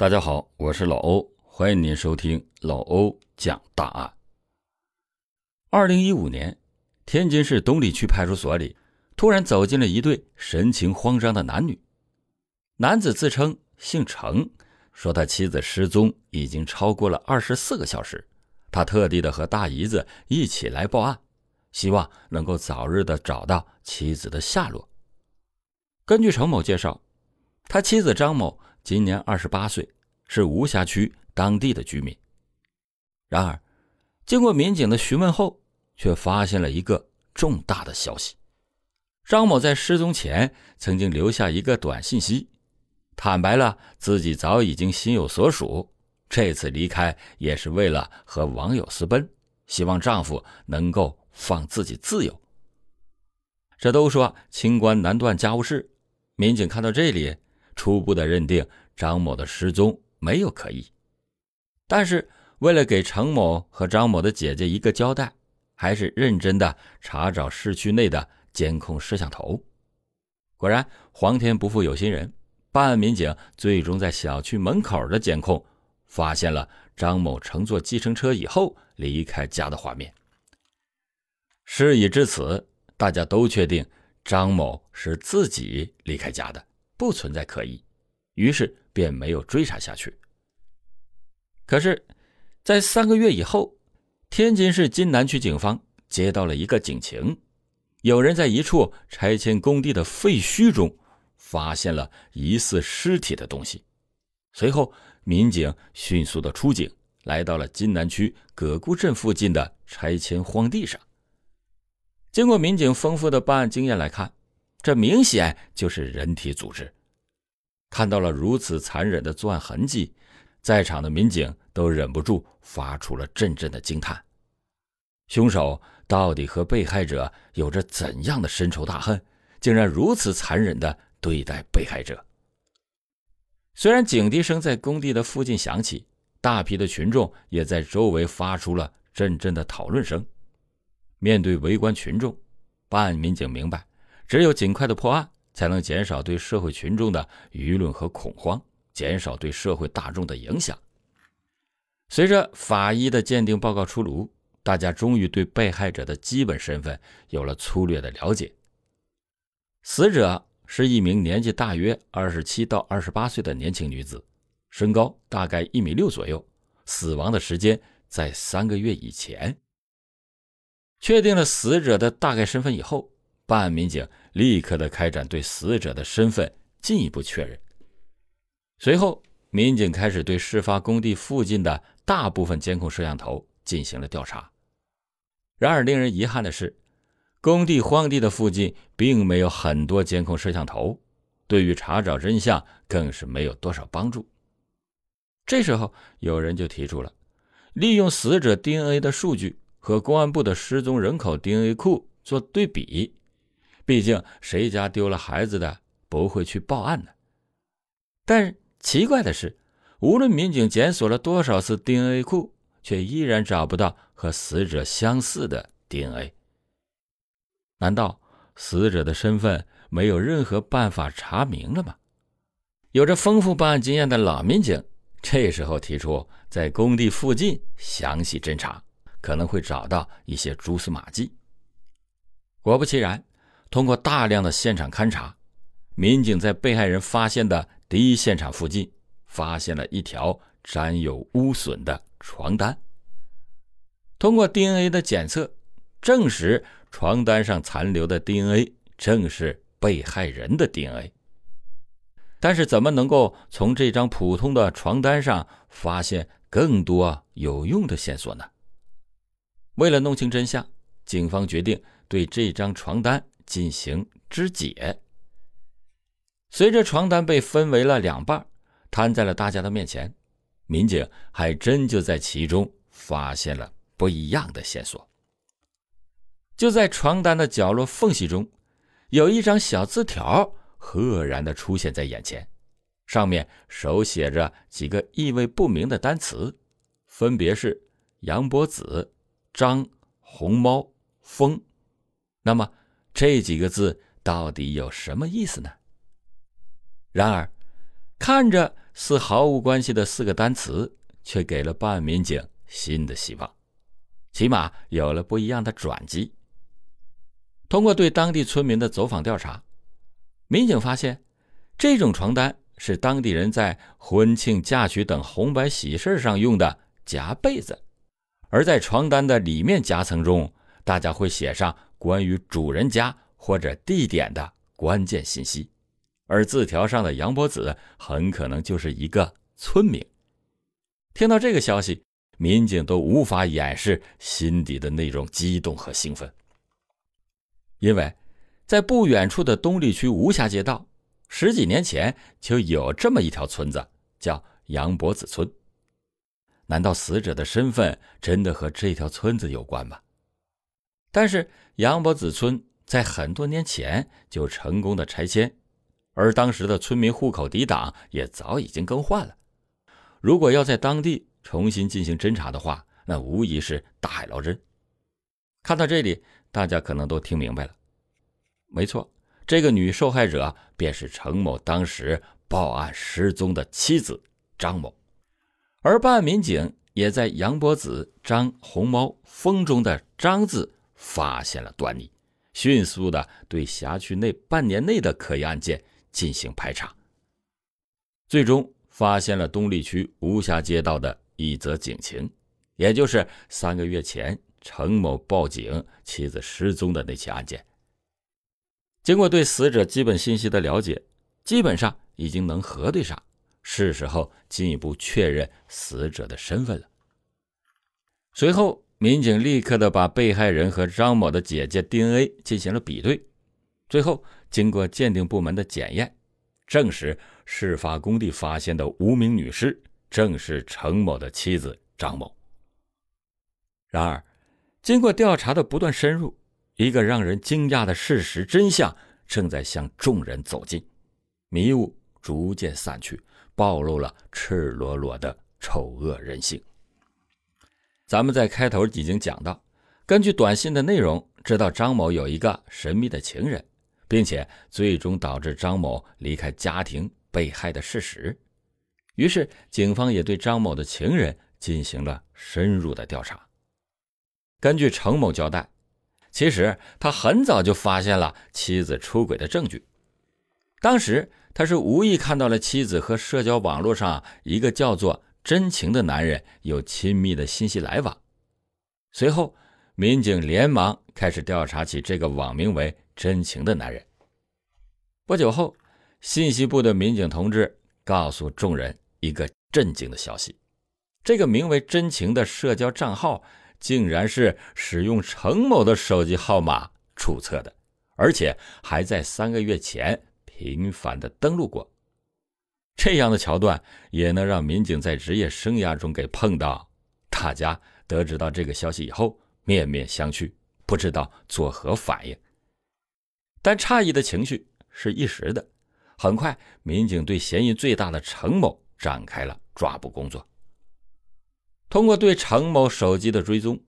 大家好，我是老欧，欢迎您收听老欧讲大案。二零一五年，天津市东丽区派出所里突然走进了一对神情慌张的男女。男子自称姓程，说他妻子失踪已经超过了二十四个小时，他特地的和大姨子一起来报案，希望能够早日的找到妻子的下落。根据程某介绍，他妻子张某。今年二十八岁，是无辖区当地的居民。然而，经过民警的询问后，却发现了一个重大的消息：张某在失踪前曾经留下一个短信息，坦白了自己早已经心有所属，这次离开也是为了和网友私奔，希望丈夫能够放自己自由。这都说清官难断家务事，民警看到这里。初步的认定张某的失踪没有可疑，但是为了给程某和张某的姐姐一个交代，还是认真的查找市区内的监控摄像头。果然，皇天不负有心人，办案民警最终在小区门口的监控发现了张某乘坐计程车以后离开家的画面。事已至此，大家都确定张某是自己离开家的。不存在可疑，于是便没有追查下去。可是，在三个月以后，天津市津南区警方接到了一个警情，有人在一处拆迁工地的废墟中发现了疑似尸体的东西。随后，民警迅速的出警，来到了津南区葛沽镇附近的拆迁荒地上。经过民警丰富的办案经验来看。这明显就是人体组织。看到了如此残忍的作案痕迹，在场的民警都忍不住发出了阵阵的惊叹：凶手到底和被害者有着怎样的深仇大恨，竟然如此残忍的对待被害者？虽然警笛声在工地的附近响起，大批的群众也在周围发出了阵阵的讨论声。面对围观群众，办案民警明白。只有尽快的破案，才能减少对社会群众的舆论和恐慌，减少对社会大众的影响。随着法医的鉴定报告出炉，大家终于对被害者的基本身份有了粗略的了解。死者是一名年纪大约二十七到二十八岁的年轻女子，身高大概一米六左右，死亡的时间在三个月以前。确定了死者的大概身份以后。办案民警立刻的开展对死者的身份进一步确认。随后，民警开始对事发工地附近的大部分监控摄像头进行了调查。然而，令人遗憾的是，工地荒地的附近并没有很多监控摄像头，对于查找真相更是没有多少帮助。这时候，有人就提出了利用死者 DNA 的数据和公安部的失踪人口 DNA 库做对比。毕竟，谁家丢了孩子的不会去报案呢？但奇怪的是，无论民警检索了多少次 DNA 库，却依然找不到和死者相似的 DNA。难道死者的身份没有任何办法查明了吗？有着丰富办案经验的老民警这时候提出，在工地附近详细侦查，可能会找到一些蛛丝马迹。果不其然。通过大量的现场勘查，民警在被害人发现的第一现场附近发现了一条沾有污损的床单。通过 DNA 的检测，证实床单上残留的 DNA 正是被害人的 DNA。但是，怎么能够从这张普通的床单上发现更多有用的线索呢？为了弄清真相，警方决定对这张床单。进行肢解。随着床单被分为了两半，摊在了大家的面前，民警还真就在其中发现了不一样的线索。就在床单的角落缝隙中，有一张小字条赫然的出现在眼前，上面手写着几个意味不明的单词，分别是杨波子、张、红猫、风。那么。这几个字到底有什么意思呢？然而，看着似毫无关系的四个单词，却给了办案民警新的希望，起码有了不一样的转机。通过对当地村民的走访调查，民警发现，这种床单是当地人在婚庆、嫁娶等红白喜事上用的夹被子，而在床单的里面夹层中，大家会写上关于主人家或者地点的关键信息，而字条上的杨伯子很可能就是一个村民。听到这个消息，民警都无法掩饰心底的那种激动和兴奋。因为，在不远处的东丽区吴霞街道，十几年前就有这么一条村子，叫杨伯子村。难道死者的身份真的和这条村子有关吗？但是杨伯子村在很多年前就成功的拆迁，而当时的村民户口抵档也早已经更换了。如果要在当地重新进行侦查的话，那无疑是大海捞针。看到这里。大家可能都听明白了，没错，这个女受害者便是程某当时报案失踪的妻子张某，而办案民警也在杨伯子、张红猫风中的“张”字发现了端倪，迅速的对辖区内半年内的可疑案件进行排查，最终发现了东丽区吴霞街道的一则警情，也就是三个月前。程某报警妻子失踪的那起案件，经过对死者基本信息的了解，基本上已经能核对上，是时候进一步确认死者的身份了。随后，民警立刻的把被害人和张某的姐姐 DNA 进行了比对，最后经过鉴定部门的检验，证实事发工地发现的无名女尸正是程某的妻子张某。然而，经过调查的不断深入，一个让人惊讶的事实真相正在向众人走近，迷雾逐渐散去，暴露了赤裸裸的丑恶人性。咱们在开头已经讲到，根据短信的内容，知道张某有一个神秘的情人，并且最终导致张某离开家庭被害的事实。于是，警方也对张某的情人进行了深入的调查。根据程某交代，其实他很早就发现了妻子出轨的证据。当时他是无意看到了妻子和社交网络上一个叫做“真情”的男人有亲密的信息来往。随后，民警连忙开始调查起这个网名为“真情”的男人。不久后，信息部的民警同志告诉众人一个震惊的消息：这个名为“真情”的社交账号。竟然是使用程某的手机号码注册的，而且还在三个月前频繁的登录过。这样的桥段也能让民警在职业生涯中给碰到。大家得知到这个消息以后，面面相觑，不知道作何反应。但诧异的情绪是一时的，很快，民警对嫌疑最大的程某展开了抓捕工作。通过对程某手机的追踪，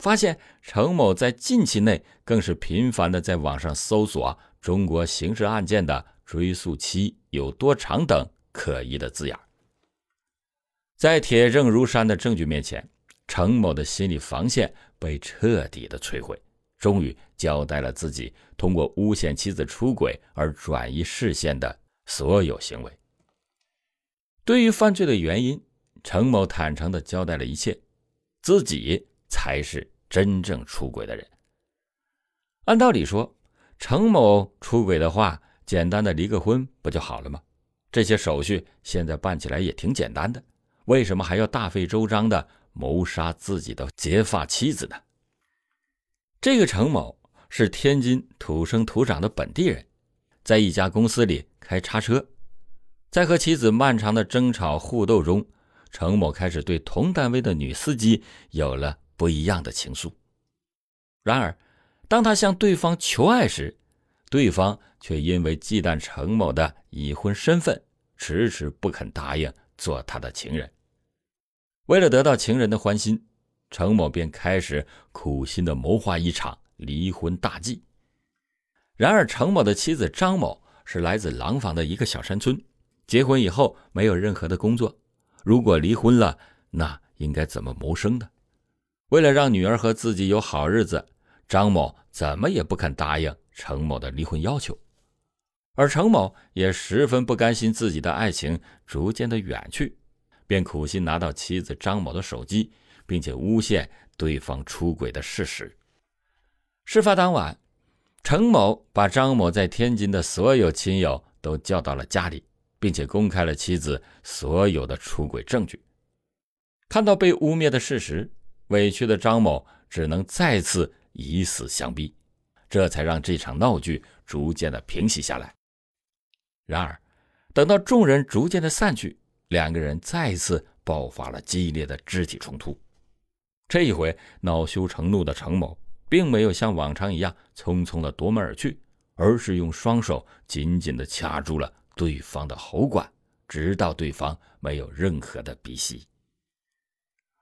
发现程某在近期内更是频繁的在网上搜索“中国刑事案件的追诉期有多长”等可疑的字眼。在铁证如山的证据面前，程某的心理防线被彻底的摧毁，终于交代了自己通过诬陷妻子出轨而转移视线的所有行为。对于犯罪的原因。程某坦诚的交代了一切，自己才是真正出轨的人。按道理说，程某出轨的话，简单的离个婚不就好了吗？这些手续现在办起来也挺简单的，为什么还要大费周章的谋杀自己的结发妻子呢？这个程某是天津土生土长的本地人，在一家公司里开叉车，在和妻子漫长的争吵互斗中。程某开始对同单位的女司机有了不一样的情愫，然而，当他向对方求爱时，对方却因为忌惮程某的已婚身份，迟迟不肯答应做他的情人。为了得到情人的欢心，程某便开始苦心的谋划一场离婚大计。然而，程某的妻子张某是来自廊坊的一个小山村。结婚以后没有任何的工作，如果离婚了，那应该怎么谋生呢？为了让女儿和自己有好日子，张某怎么也不肯答应程某的离婚要求，而程某也十分不甘心自己的爱情逐渐的远去，便苦心拿到妻子张某的手机，并且诬陷对方出轨的事实。事发当晚，程某把张某在天津的所有亲友都叫到了家里，并且公开了妻子所有的出轨证据。看到被污蔑的事实，委屈的张某只能再次以死相逼，这才让这场闹剧逐渐的平息下来。然而，等到众人逐渐的散去，两个人再次爆发了激烈的肢体冲突。这一回，恼羞成怒的程某。并没有像往常一样匆匆的夺门而去，而是用双手紧紧的掐住了对方的喉管，直到对方没有任何的鼻息。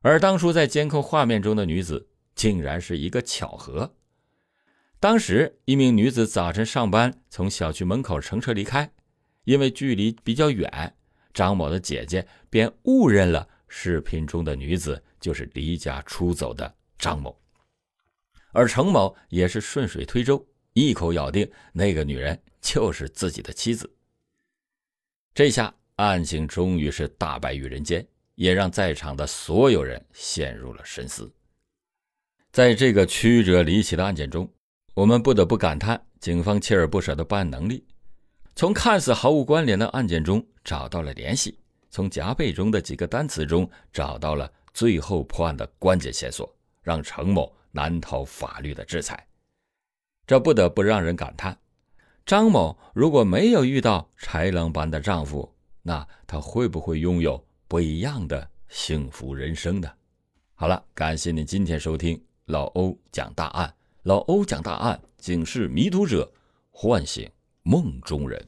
而当初在监控画面中的女子，竟然是一个巧合。当时，一名女子早晨上班从小区门口乘车离开，因为距离比较远，张某的姐姐便误认了视频中的女子就是离家出走的张某。而程某也是顺水推舟，一口咬定那个女人就是自己的妻子。这下案情终于是大白于人间，也让在场的所有人陷入了深思。在这个曲折离奇的案件中，我们不得不感叹警方锲而不舍的办案能力，从看似毫无关联的案件中找到了联系，从夹背中的几个单词中找到了最后破案的关键线索，让程某。难逃法律的制裁，这不得不让人感叹：张某如果没有遇到豺狼般的丈夫，那他会不会拥有不一样的幸福人生呢？好了，感谢您今天收听老欧讲大案。老欧讲大案，警示迷途者，唤醒梦中人。